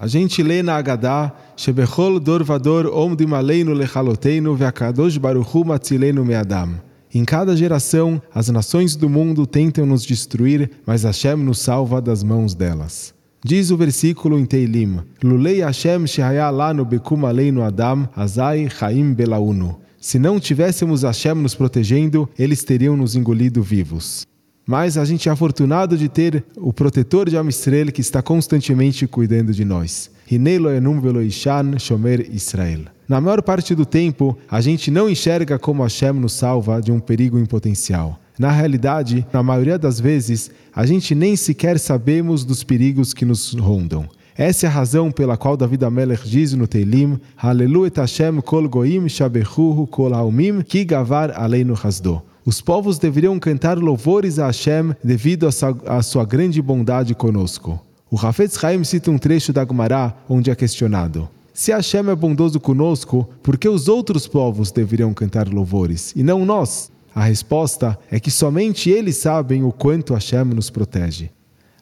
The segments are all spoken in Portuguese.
A gente lê na Agadá, Shebechol dor vador omdim aleinu lechaloteinu ve'akadosh baruchu matzilenu me'adam. Em cada geração, as nações do mundo tentam nos destruir, mas Hashem nos salva das mãos delas. Diz o versículo em Teilim, Lulei Hashem shehaya lanu bekum aleinu adam, azai chaim belaunu. Se não tivéssemos Hashem nos protegendo, eles teriam nos engolido vivos. Mas a gente é afortunado de ter o protetor de Amistrel que está constantemente cuidando de nós. Shomer Israel. Na maior parte do tempo, a gente não enxerga como Hashem nos salva de um perigo em potencial. Na realidade, na maioria das vezes, a gente nem sequer sabemos dos perigos que nos rondam. Essa é a razão pela qual David Amelech diz no Teilim, Hallelu Hashem kol goim shabechuhu kol haumim ki gavar aleinu hasdo. Os povos deveriam cantar louvores a Hashem devido à sua grande bondade conosco. O Hafetz Haim cita um trecho da Gemara onde é questionado: Se Hashem é bondoso conosco, por que os outros povos deveriam cantar louvores e não nós? A resposta é que somente eles sabem o quanto Hashem nos protege.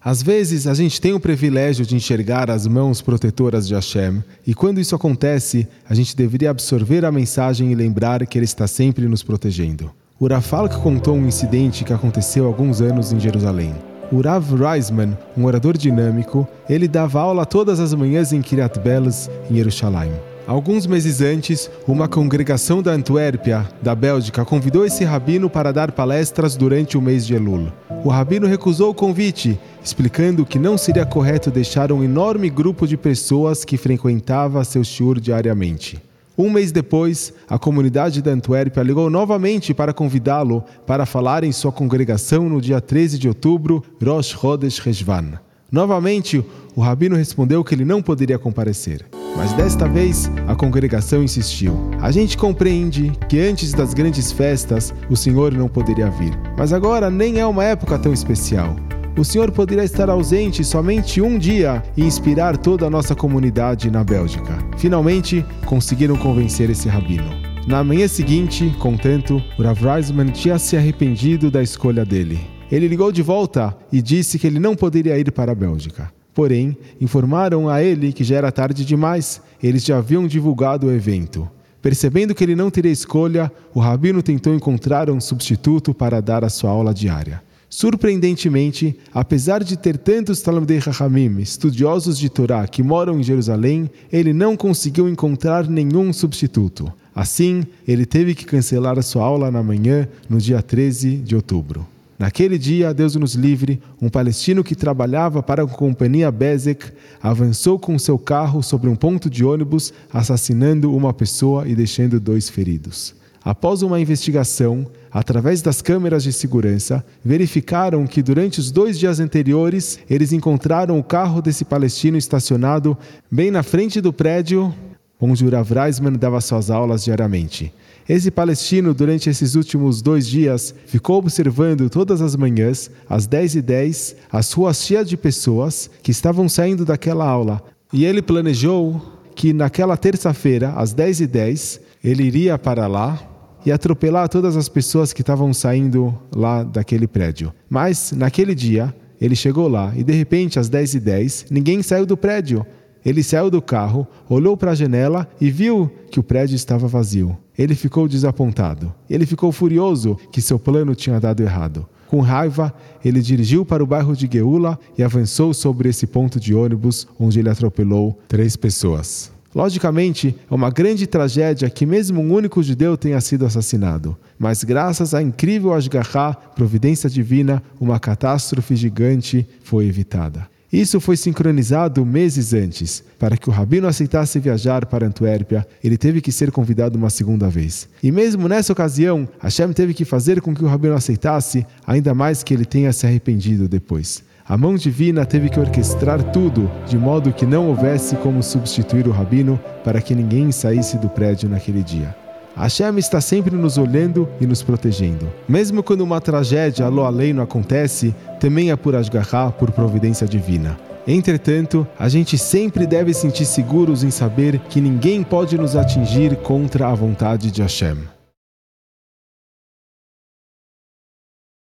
Às vezes, a gente tem o privilégio de enxergar as mãos protetoras de Hashem, e quando isso acontece, a gente deveria absorver a mensagem e lembrar que Ele está sempre nos protegendo. O Rafalk contou um incidente que aconteceu alguns anos em Jerusalém. O Rav Reisman, um orador dinâmico, ele dava aula todas as manhãs em Kiryat Belas, em Jerusalém. Alguns meses antes, uma congregação da Antuérpia, da Bélgica, convidou esse rabino para dar palestras durante o mês de Elul. O rabino recusou o convite, explicando que não seria correto deixar um enorme grupo de pessoas que frequentava seu shiur diariamente. Um mês depois, a comunidade da Antuérpia ligou novamente para convidá-lo para falar em sua congregação no dia 13 de outubro, Rosh Chodesh Reshvan. Novamente, o rabino respondeu que ele não poderia comparecer. Mas desta vez, a congregação insistiu. A gente compreende que antes das grandes festas, o senhor não poderia vir. Mas agora nem é uma época tão especial o Senhor poderia estar ausente somente um dia e inspirar toda a nossa comunidade na Bélgica. Finalmente, conseguiram convencer esse rabino. Na manhã seguinte, contanto, o Rav Reisman tinha se arrependido da escolha dele. Ele ligou de volta e disse que ele não poderia ir para a Bélgica. Porém, informaram a ele que já era tarde demais, eles já haviam divulgado o evento. Percebendo que ele não teria escolha, o rabino tentou encontrar um substituto para dar a sua aula diária. Surpreendentemente, apesar de ter tantos Talmudei Chachamim, estudiosos de Torá, que moram em Jerusalém, ele não conseguiu encontrar nenhum substituto. Assim, ele teve que cancelar a sua aula na manhã, no dia 13 de outubro. Naquele dia, Deus nos livre, um palestino que trabalhava para a companhia Bezek avançou com seu carro sobre um ponto de ônibus, assassinando uma pessoa e deixando dois feridos. Após uma investigação, através das câmeras de segurança, verificaram que durante os dois dias anteriores eles encontraram o carro desse palestino estacionado bem na frente do prédio onde o Rav Reisman dava suas aulas diariamente. Esse palestino, durante esses últimos dois dias, ficou observando todas as manhãs, às 10h10, as ruas cheias de pessoas que estavam saindo daquela aula. E ele planejou que naquela terça-feira, às 10h10, ele iria para lá e atropelar todas as pessoas que estavam saindo lá daquele prédio. Mas, naquele dia, ele chegou lá e de repente, às 10h10, ninguém saiu do prédio. Ele saiu do carro, olhou para a janela e viu que o prédio estava vazio. Ele ficou desapontado. Ele ficou furioso que seu plano tinha dado errado. Com raiva, ele dirigiu para o bairro de Geula e avançou sobre esse ponto de ônibus onde ele atropelou três pessoas. Logicamente, é uma grande tragédia que mesmo um único judeu tenha sido assassinado, mas graças à incrível Ashgahá, providência divina, uma catástrofe gigante foi evitada. Isso foi sincronizado meses antes. Para que o rabino aceitasse viajar para Antuérpia, ele teve que ser convidado uma segunda vez. E mesmo nessa ocasião, Hashem teve que fazer com que o rabino aceitasse, ainda mais que ele tenha se arrependido depois. A mão divina teve que orquestrar tudo, de modo que não houvesse como substituir o rabino para que ninguém saísse do prédio naquele dia. Hashem está sempre nos olhando e nos protegendo. Mesmo quando uma tragédia alô além não acontece, também é por Ashgahá, por providência divina. Entretanto, a gente sempre deve sentir seguros em saber que ninguém pode nos atingir contra a vontade de Hashem.